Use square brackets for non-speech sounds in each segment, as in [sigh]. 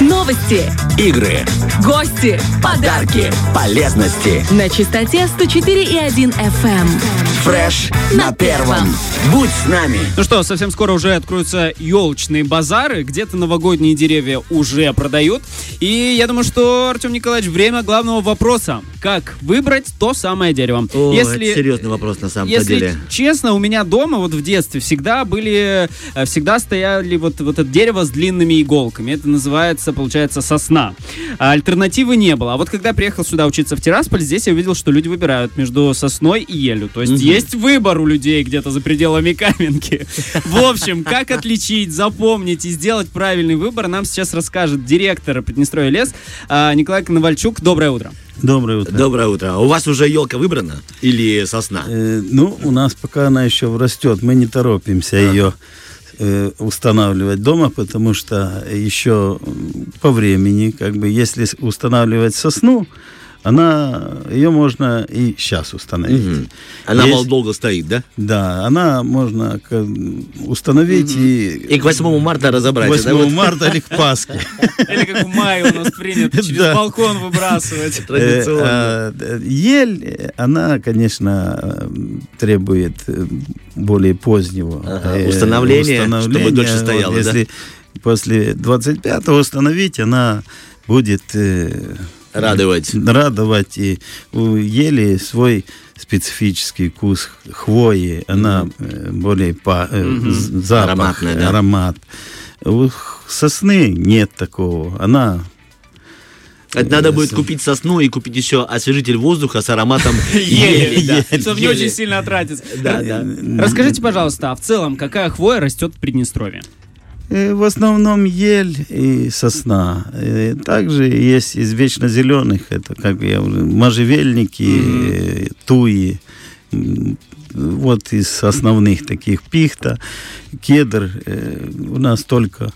Новости, Игры, гости, подарки, полезности. на частоте 104,1 FM. Фреш на первом. Будь с нами. Ну что, совсем скоро уже откроются елочные базары, где-то новогодние деревья уже продают. И я думаю, что, Артем Николаевич, время главного вопроса. Как выбрать то самое дерево? О, это серьезный вопрос на самом-то Если деле. честно, у меня дома вот в детстве всегда были, э, всегда стояли вот, вот это дерево с длинными иголками. Это называется, получается, сосна. А альтернативы не было. А вот когда приехал сюда учиться в Тирасполь, здесь я увидел, что люди выбирают между сосной и елью. То есть есть выбор у людей где-то за пределами [laughs] Каменки. В общем, как отличить, запомнить и сделать правильный выбор, нам сейчас расскажет директор Приднестровья лес а, Николай Коновальчук. Доброе утро. Доброе утро. Доброе утро. А У вас уже елка выбрана? Или сосна? Э, ну, у нас пока она еще растет, мы не торопимся ее э, устанавливать дома, потому что еще по времени, как бы, если устанавливать сосну, она, ее можно и сейчас установить. Мгм. Она, Есть- мол, долго стоит, да? Да, она можно установить и, И к 8 марта разобрать. 8 да, вот? марта или к Пасхе. [laughs] Или как в мае у нас принято через балкон выбрасывать. [laughs] Традиционно. Э, а, Ель, она, конечно, требует э, более позднего э, установления, чтобы дольше стояла? Если после 25-го установить, она будет Радовать. радовать. И у ели свой специфический вкус хвои, она э, более па- э, з- запах, Ароматная, да? аромат. У сосны нет такого. Она Это надо будет купить сосну и купить еще освежитель воздуха с ароматом [laughs] Ели, чтобы не очень сильно тратиться. Да, да. Расскажите, пожалуйста, а в целом, какая хвоя растет в Приднестровье? Э, В основном ель и сосна. Э, Также есть из вечно зеленых, это как я уже, можжевельники, э, туи. Вот из основных таких пихта, кедр. У нас только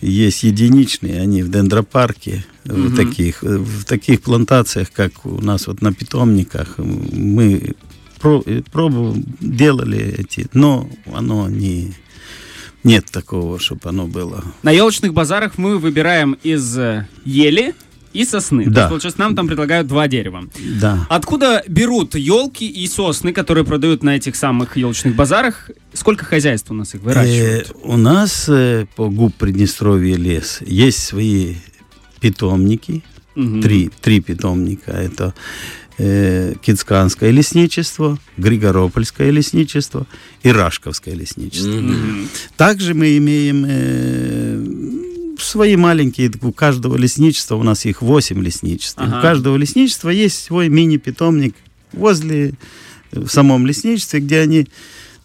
есть единичные, они в дендропарке, в таких, в таких плантациях, как у нас вот на питомниках. Мы про- пробу делали эти, но оно не нет такого, чтобы оно было. На елочных базарах мы выбираем из э, ели и сосны. То Да. есть, получается, нам там предлагают два дерева. Да. Откуда берут елки и сосны, которые продают на этих самых елочных базарах? Сколько хозяйств у нас их выращивают? Э, у нас э, по ГУП Приднестровье лес есть свои питомники. Мгм. Три, три питомника. Это э, Кицканское лесничество, Григоропольское лесничество и Рашковское лесничество. Мгм. Также мы имеем э, свои маленькие, у каждого лесничества, у нас их 8 лесничеств. Ага. У каждого лесничества есть свой мини-питомник возле, э, в самом лесничестве, где они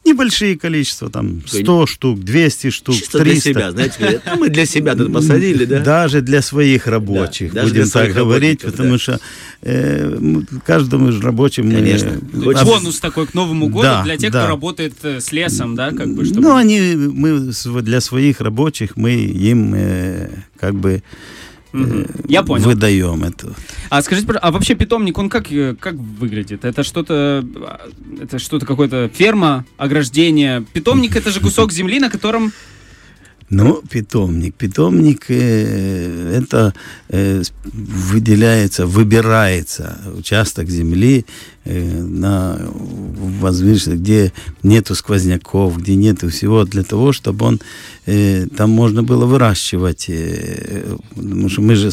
небольшие количества, там 100 штук, 200 штук, Чисто 300. для себя, знаете, говорят, «А мы для себя тут посадили, да? Даже для своих рабочих, Да, будем так говорить, потому да. что э, каждому же рабочему... Конечно. Хочется- Бонус такой к Новому году Да, для тех, да. кто работает э, с лесом, да, как бы, чтобы... Ну, они, мы для своих рабочих мы им э, как бы Мгм. Я понял. выдаем это. А скажите, а вообще питомник, он как, э, как выглядит? Это что-то, а, это что-то какое-то ферма, ограждение. Питомник это же кусок [laughs] земли, на котором Ну, питомник. Питомник э, это э, выделяется, выбирается участок земли э, на возвышенности, где нету сквозняков, где нету всего для того, чтобы он там можно было выращивать, э, потому что мы же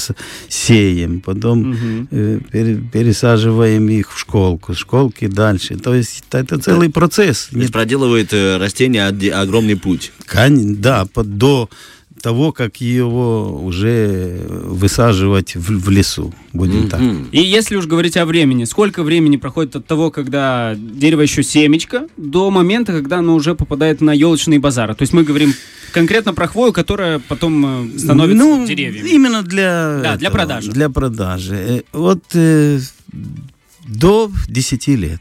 сеем, потом э, пере- пересаживаем их в школку, школки дальше. То есть это целый процесс. То есть проделывает э, растение огромный путь. Кань- да, до того, как его уже высаживать в, в лесу, будем так. Мгм. И если уж говорить о времени, сколько времени проходит от того, когда дерево еще семечко, до момента, когда оно уже попадает на елочные базары? То есть мы говорим конкретно про хвою, которая потом э, становится ну, деревьями. Именно для, Да, для этого, продажи. Для продажи. Э, Вот э, до 10 лет.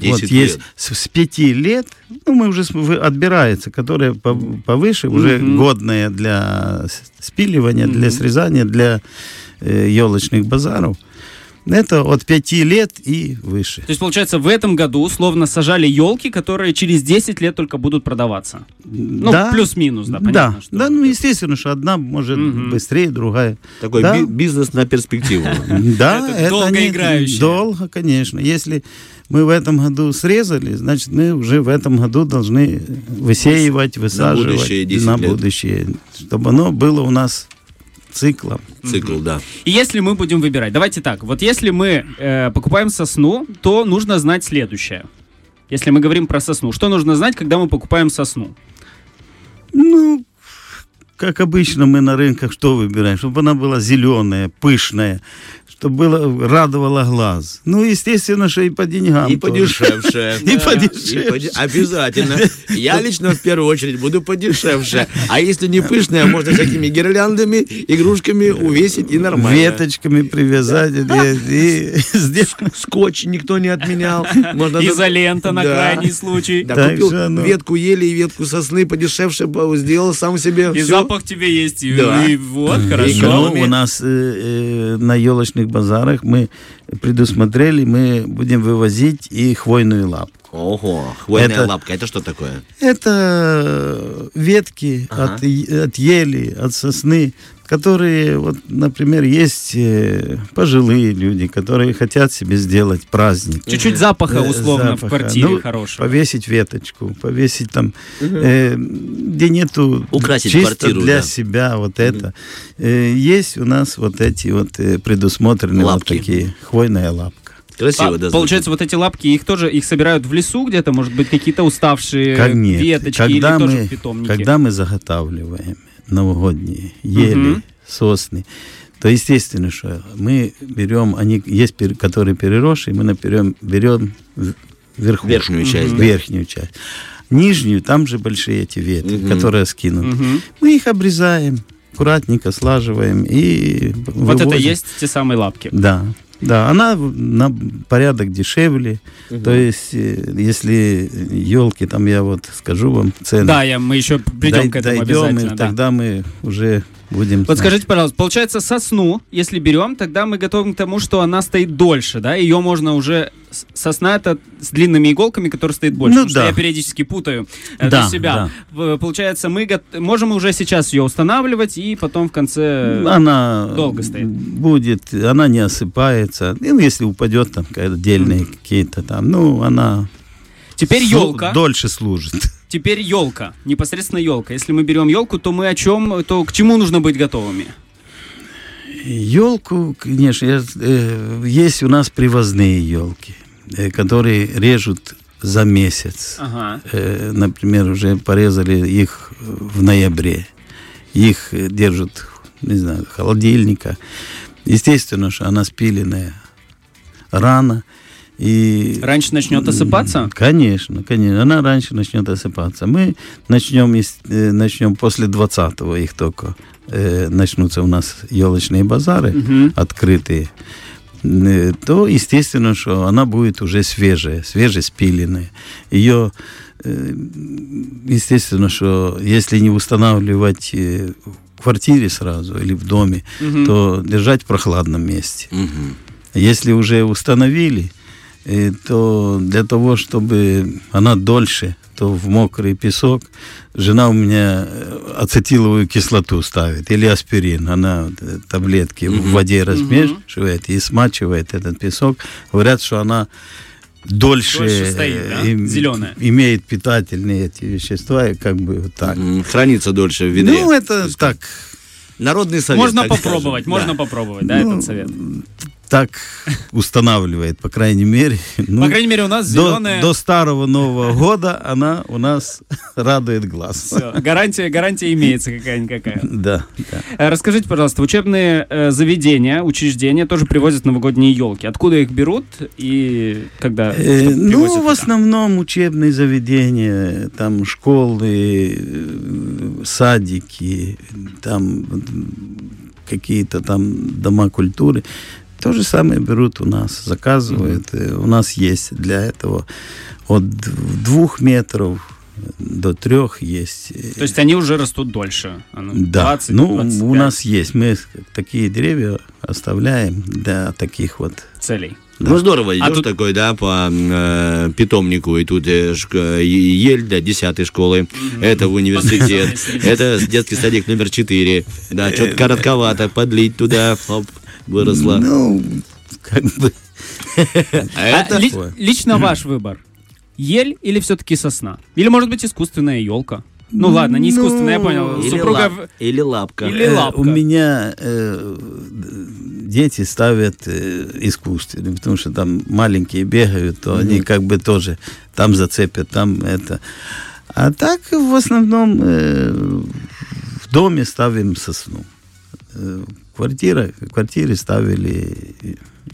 10 вот лет. есть с, с 5 лет, ну, мы уже отбирается, которые по- повыше, уже Мгм. годные для спиливания, для Мгм. срезания, для елочных базаров. Это от 5 лет и выше. То есть, получается, в этом году условно сажали елки, которые через 10 лет только будут продаваться. Ну, Да. плюс-минус, да, Да, понятно. что- да, ну естественно, что одна может Мгм. быстрее, другая. Такой Да. би- бизнес на перспективу. [laughs] Да, Это долгоиграющее. не- Долго, конечно. Если мы в этом году срезали, значит, мы уже в этом году должны высеивать, высаживать будущее 10 на будущее, чтобы оно было у нас циклом. Цикл, да. И если мы будем выбирать, давайте так, вот если мы э, покупаем сосну, то нужно знать следующее. Если мы говорим про сосну, что нужно знать, когда мы покупаем сосну? Ну, как обычно мы на рынках что выбираем? Чтобы она была зеленая, пышная, чтобы было, радовала глаз. Ну, естественно, что и по деньгам. И тоже. подешевше. [laughs] И подешевше. Обязательно. Я лично в первую очередь буду подешевше. А если не пышная, можно всякими гирляндами, игрушками увесить и нормально. Веточками привязать. [laughs] Скотч никто не отменял. Можно Изолента на крайний случай. Да, купил ветку ели и ветку сосны подешевше, по- сделал сам себе. И всё. Запах тебе есть, и, Да. и вот, И хорошо. Ну, экономия. у нас э, э, на елочных базарах мы предусмотрели, мы будем вывозить и хвойную лапку. Ого, хвойная Это- лапка, это что такое? Это ветки Ага. от, от ели, от сосны, которые, вот, например, есть э, пожилые люди, которые хотят себе сделать праздник. Чуть-чуть запаха Э, условно в запаха. квартире Ну, хорошего. Повесить веточку, повесить там, э, где нету Украсить чисто квартиру, для да. себя вот это. Э, есть у нас вот эти вот э, предусмотренные Лапки. вот такие хвойная лапка. Красиво, А, да. получается, вот эти лапки, их тоже их собирают в лесу где-то, может быть, какие-то уставшие Как нет. веточки когда или тоже мы, в питомнике? Когда мы заготавливаем новогодние ели, Мгм. сосны, то естественно, что мы берем, они есть, которые переросшие, мы наперем, берем верхушку, Верхнюю часть, да. верхнюю часть. Нижнюю, там же большие эти ветки, Мгм. которые скинуты. Мгм. Мы их обрезаем, аккуратненько слаживаем и Вот это вывозим. есть те самые лапки. Да, да, она на порядок дешевле. То есть, э, если елки, там я вот скажу вам цены. Да, я, мы еще придем Дай- к этому дойдем, обязательно. и да. тогда мы уже будем. Вот знать. скажите, пожалуйста, получается, сосну, если берем, тогда мы готовим к тому, что она стоит дольше, да? Ее можно уже... Сосна это с длинными иголками, которая стоит больше. Ну потому что да. я периодически путаю э, Да, для себя. В- Получается, мы гот- можем уже сейчас ее устанавливать и потом в конце... Она долго стоит. будет, она не осыпается. Ну, если упадет там какая-то отдельные какие-то там, ну, она Теперь елка. дольше служит. Теперь елка. Непосредственно елка. Если мы берем елку, то мы о чем, то к чему нужно быть готовыми? Елку, конечно, я- э, есть у нас привозные елки, э, которые режут за месяц. Ага. Э, например, уже порезали их в ноябре. Их держат, не знаю, в холодильниках. Естественно, что она спиленная рано. И Раньше начнет осыпаться? Конечно, конечно. Она раньше начнет осыпаться. Мы начнем, э, начнем после 20-го их только. э, начнутся у нас елочные базары Мгм. открытые. Э, То, естественно, что она будет уже свежая, свежеспиленная. Ее, естественно, что если не устанавливать в квартире сразу или в доме, Мгм. то держать в прохладном месте. Мгм. Если уже установили, э, то для того, чтобы она дольше, то в мокрый песок жена у меня э, ацетиловую кислоту ставит или аспирин. Она э, таблетки в воде размешивает и смачивает этот песок. Говорят, что она дольше, Дольше стоит, э, да? им- имеет питательные эти вещества, и как бы вот так. М, Хранится дольше в ведре. Ну, это так, Народный совет. Можно попробовать, скажем. можно Да. попробовать, да, Ну, этот совет. Так устанавливает, по крайней мере. Ну, [laughs] По крайней мере, у нас до, зеленая... до старого Нового [laughs] года она у нас [laughs] радует глаз. Всё, гарантия, гарантия имеется какая-никакая. Да, да. Э, Расскажите, пожалуйста, учебные э, заведения, учреждения тоже привозят новогодние елки. Откуда их берут и когда Э, ну, привозят в туда? основном учебные заведения, там школы, э, садики, там какие-то там дома культуры. То же самое берут у нас, заказывают. Э, У нас есть для этого от двух метров до трех есть. э, То есть они уже растут дольше. А ну, да, 20, ну 25 у нас есть, мы такие деревья оставляем для таких вот. целей. Ну здорово, идешь А тут- такой, да, по э, питомнику, и тут э, шк- е- ель до 10 школы, это в университет, это детский садик номер 4, да, что-то коротковато, подлить туда, выросла. Ну, как бы. А А это лично ваш выбор. Ель или все-таки сосна? Или, может быть, искусственная елка? Ну ладно, не искусственная, я понял. или, Супруга... лап- или лапка. Или Э, лапка. У меня э, дети ставят э, искусственные, потому что там маленькие бегают, то они как бы тоже там зацепят, там это. А так в основном э, в доме ставим сосну. Квартира, в квартире ставили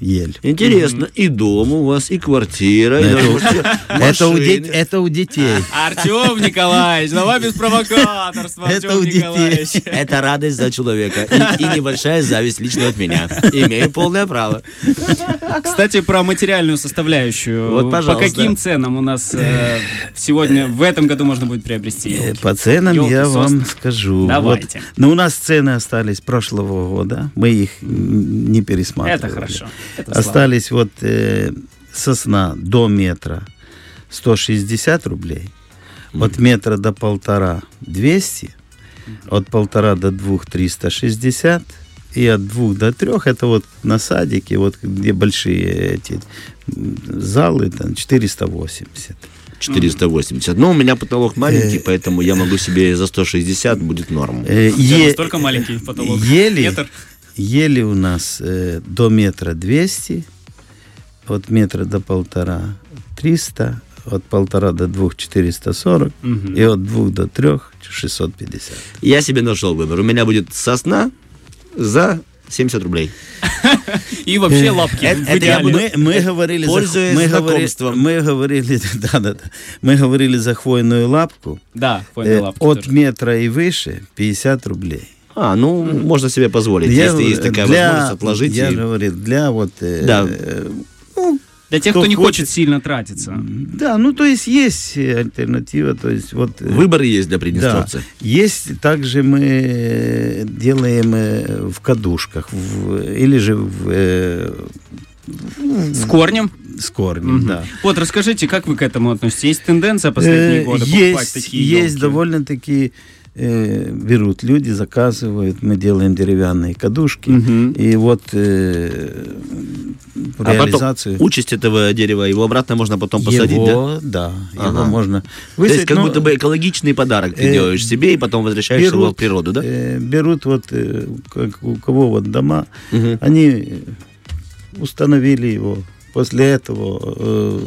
ель. Интересно, и дом у вас, и квартира, и Это, у, это у детей. Артем Николаевич, давай без провокаторства, Это у детей. Это радость за человека и, и небольшая зависть лично от меня. Имею полное право. Кстати, про материальную составляющую. Вот, По пожалуйста. каким ценам у нас э, сегодня, в этом году можно будет приобрести Э, елки? По ценам я вам скажу. Давайте. Вот. Но у нас цены остались прошлого года. Мы их не пересматривали. Это хорошо. Это слава. Остались вот э, сосна до метра 160 рублей. От метра до полтора 200. От полтора до двух 360. И от двух до трех, это вот на садике, вот где большие эти залы, там 480. 480. Но у меня потолок маленький, поэтому я могу себе за 160 будет норм. Э, е- настолько маленький потолок. Ели, Метр. Ели у нас э, до метра 200, от метра до полтора 300, от полтора до двух 440 Мгм. и от двух до трех 650. Я себе нашел выбор. У меня будет сосна за 70 рублей. И вообще лапки. это- я идеале. буду- Мы, мы говорили, за, Пользуясь мы, говорили, мы говорили, [laughs] да, да, да, мы говорили за хвойную лапку Да, хвойные э, лапки от тоже. метра и выше 50 рублей. А, ну, можно себе позволить, Я если есть такая для- возможность отложить. Я и- говорю, для вот э, Да. э, ну, Для тех, кто кто не хочет хочет. сильно тратиться. Да, ну то есть есть э, альтернатива, то есть вот... э, Выбор есть для да, приднестровца. есть также мы делаем э, в кадушках, в- или же в, э, С корнем. с корнем, Мгм. да. Вот, расскажите, как вы к этому относитесь? Есть тенденция последние Э, годы покупать есть, такие есть ёлки? довольно-таки э, берут люди, заказывают, мы делаем деревянные кадушки, Мгм. и вот э, А потом реализацию участь этого дерева, его обратно можно потом посадить, да? его, да, его Ага. можно То есть высадить, как но- будто бы экологичный подарок ты э, делаешь себе и потом возвращаешь его в природу, да? э, берут вот, э, как у кого вот дома, Мгм. они установили его. После этого э,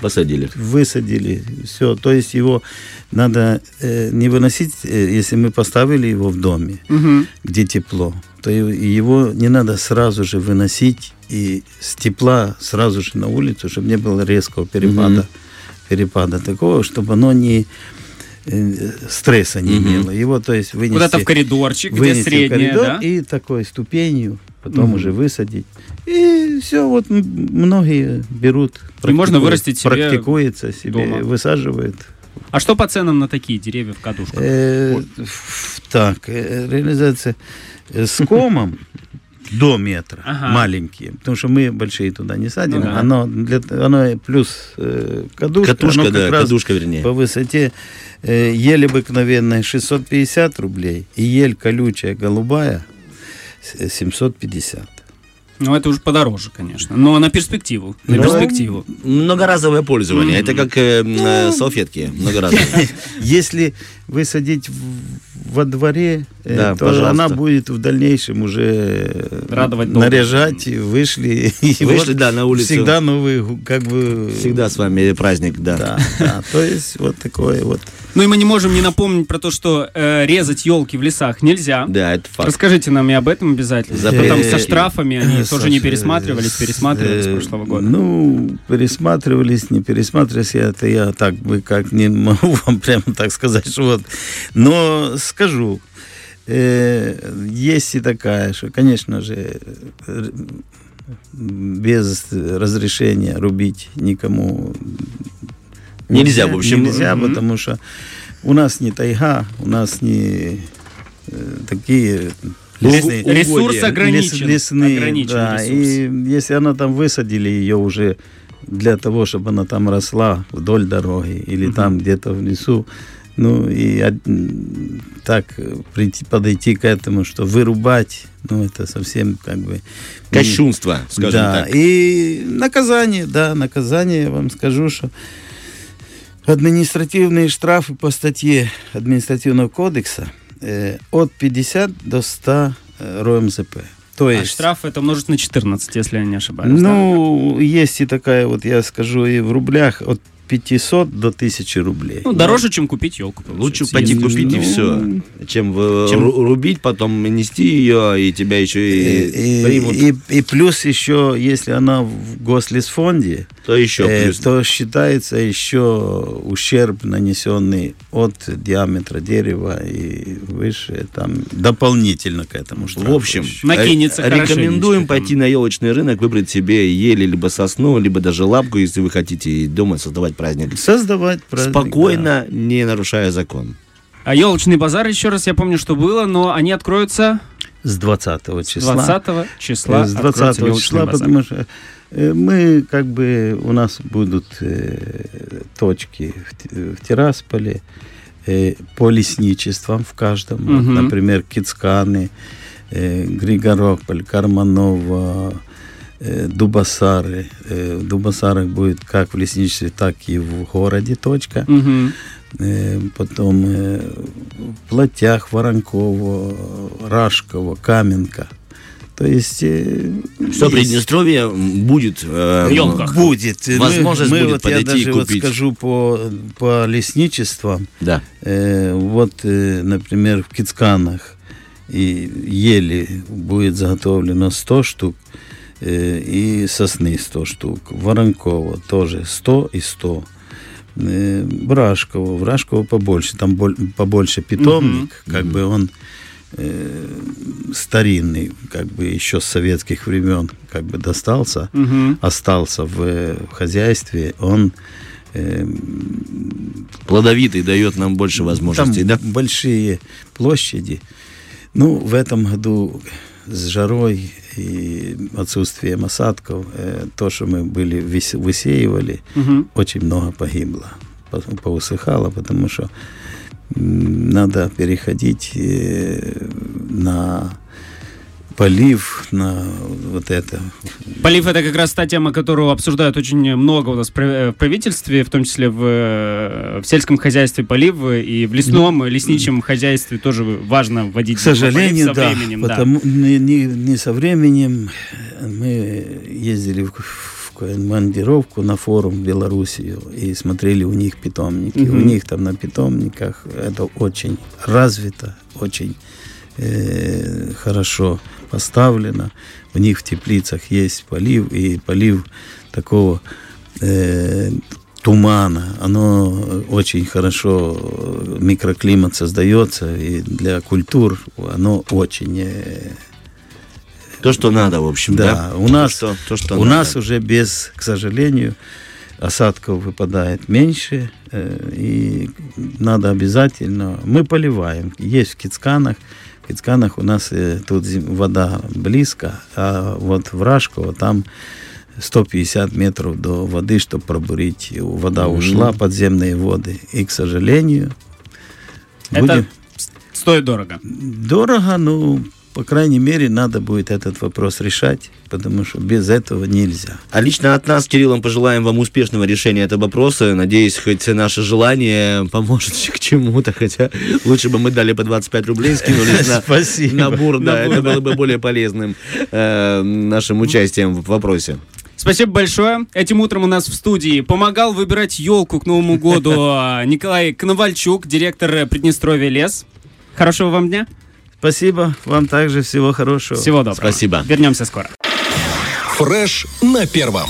Посадили. высадили все. То есть его надо э, не выносить, э, если мы поставили его в доме, Мгм. где тепло, то его не надо сразу же выносить и с тепла сразу же на улицу, чтобы не было резкого перепада, Мгм. перепада такого, чтобы оно не э, стресса не имело. Его, то есть, вынести, Куда-то в коридорчик, где вынести в средняя, коридор да? и такой ступенью, потом Мгм. уже высадить. И все, вот многие берут. И можно вырастить себе Практикуется себе, дома. высаживает. А что по ценам на такие деревья в кадушках? Э, Так, э, реализация э, с комом [laughs] до метра, Ага. маленькие, потому что мы большие туда не садим, Ну да. оно, для, оно плюс э, кадушка, Катушка, оно как да, раз кадушка вернее. по высоте э, ель обыкновенная 650 рублей, и ель колючая голубая 750. Ну, это уже подороже, конечно. Но на перспективу. На Ну, перспективу. Многоразовое пользование. Мгм. Это как э, э, салфетки. Многоразовые. [laughs] Если высадить в- во дворе, э, Да, то пожалуйста. она будет в дальнейшем уже э, Радовать долго. наряжать, и вышли. [laughs] и Вышли, вот да, на улицу. Всегда новый, как бы... Всегда с вами праздник, да. Да, да. То есть вот такое вот. Ну и мы не можем не напомнить про то, что э, резать елки в лесах нельзя. Да, это факт. Расскажите нам и об этом обязательно. Запреты Потом со штрафами они Э, тоже не пересматривались, э, пересматривались с э, прошлого года. Ну, пересматривались, не пересматривались, я- это я так бы как не могу [laughs] вам прямо так сказать, что вот. Но скажу, э, есть и такая, что, конечно же, без разрешения рубить никому Нельзя, в общем. Нельзя, Мгм. потому что у нас не тайга, у нас не э, такие лесные-. Ресурс ограничен. лес- лесные, Ограничен да, ресурс. и если она там высадили ее уже для того, чтобы она там росла вдоль дороги или там где-то в лесу, ну и м, так э, прийти, подойти к этому, что вырубать, ну это совсем как бы... Кощунство, скажем да, так. и наказание, да, наказание, я вам скажу, что административные штрафы по статье административного кодекса э, от 50 до 100 э, РОМЗП. То А есть, штраф это умножить на 14, если я не ошибаюсь. ну, есть и такая вот, я скажу, и в рублях от 500 до 1000 рублей. Ну, дороже, чем купить елку. Лучше пойти купить и ну, все, чем, в- Чем- ру- рубить, потом нести ее, и тебя еще и, И, примут, и- и плюс еще, если она в гослесфонде, то еще э, плюс. то считается еще ущерб, нанесенный от диаметра дерева и выше, там дополнительно к этому В штрафу общем, еще. Накинется рекомендуем пойти на елочный рынок, выбрать себе ели, либо сосну, либо даже лапку, если вы хотите и дома создавать праздник. создавать праздник, Спокойно, не нарушая закон. А елочный базар, еще раз, я помню, что было, но они откроются да, с 20 с числа. 20 числа. Э, с откроется 20 елочный числа, базар. потому что э, мы как бы у нас будут э, точки в, в Тирасполе э, по лесничествам в каждом. Мгм. например, Кицканы, э, Григорополь, Карманова, э, Дубасары. Э, в Дубасарах будет как в лесничестве, так и в городе точка. Э, потом э, в Платях, Воронково, Рашково, Каменка. То есть... э, Все Приднестровье будет э, В ёлках. Будет. Мы- Возможность мы, будет вот я подойти и даже вот купить. скажу по, по лесничествам. Да. Э, вот, э, например, в Кицканах и ели будет заготовлено 100 штук, э, и сосны 100 штук. Воронково тоже 100 и 100. Э, Брашково, Брашково побольше, там боль- побольше питомник, как бы он э, старинный, как бы еще с советских времен как бы достался, Мгм. остался в, э, в хозяйстве, он э, Плодовитый дает нам больше возможностей, там да? большие площади. Ну, в этом году с жарой и отсутствием осадков, э, то, что мы были выс- высеивали, Мгм. очень много погибло, по- поусыхало, потому что надо переходить э, на полив, на вот это. Полив это как раз та тема, которую обсуждают очень много у нас в э, правительстве, в том числе в, э, в сельском хозяйстве полив и в лесном, лесничем хозяйстве тоже важно вводить К сожалению, со да, временем. да. потому не, не- не со временем мы ездили в, в командировку на форум в Белоруссию и смотрели у них питомники. Мгм. У них там на питомниках это очень развито, очень э, хорошо поставлено. У них в теплицах есть полив, и полив такого э, тумана. Оно очень хорошо, э, микроклимат создается, и для культур оно очень... э, То, что надо, в общем, да? да, у нас, то, что, то, что у надо. нас уже без, к сожалению, осадков выпадает меньше, э, и надо обязательно... Мы поливаем. Есть в Кицканах. В Кицканах у нас э, тут вода близко, а вот в Рашково там 150 метров до воды, чтобы пробурить. Вода Мгм. ушла, подземные воды. И, к сожалению, Это будем- стоит дорого. дорого, но, по крайней мере, надо будет этот вопрос решать, потому что без этого нельзя. А лично от нас, Кириллом, пожелаем вам успешного решения этого вопроса. Надеюсь, хоть наше желание поможет [laughs] к чему-то, хотя лучше бы мы дали по 25 рублей, скинулись [laughs] на Спасибо. набор, да, Набор, это было бы более полезным э, нашим участием в вопросе. Спасибо большое. Этим утром у нас в студии помогал выбирать елку к Новому году а, [laughs] Николай Коновальчук, директор э, Приднестровья лес. Хорошего вам дня. Спасибо. Вам также всего хорошего. Всего доброго. Спасибо. Вернемся скоро. Фреш на первом.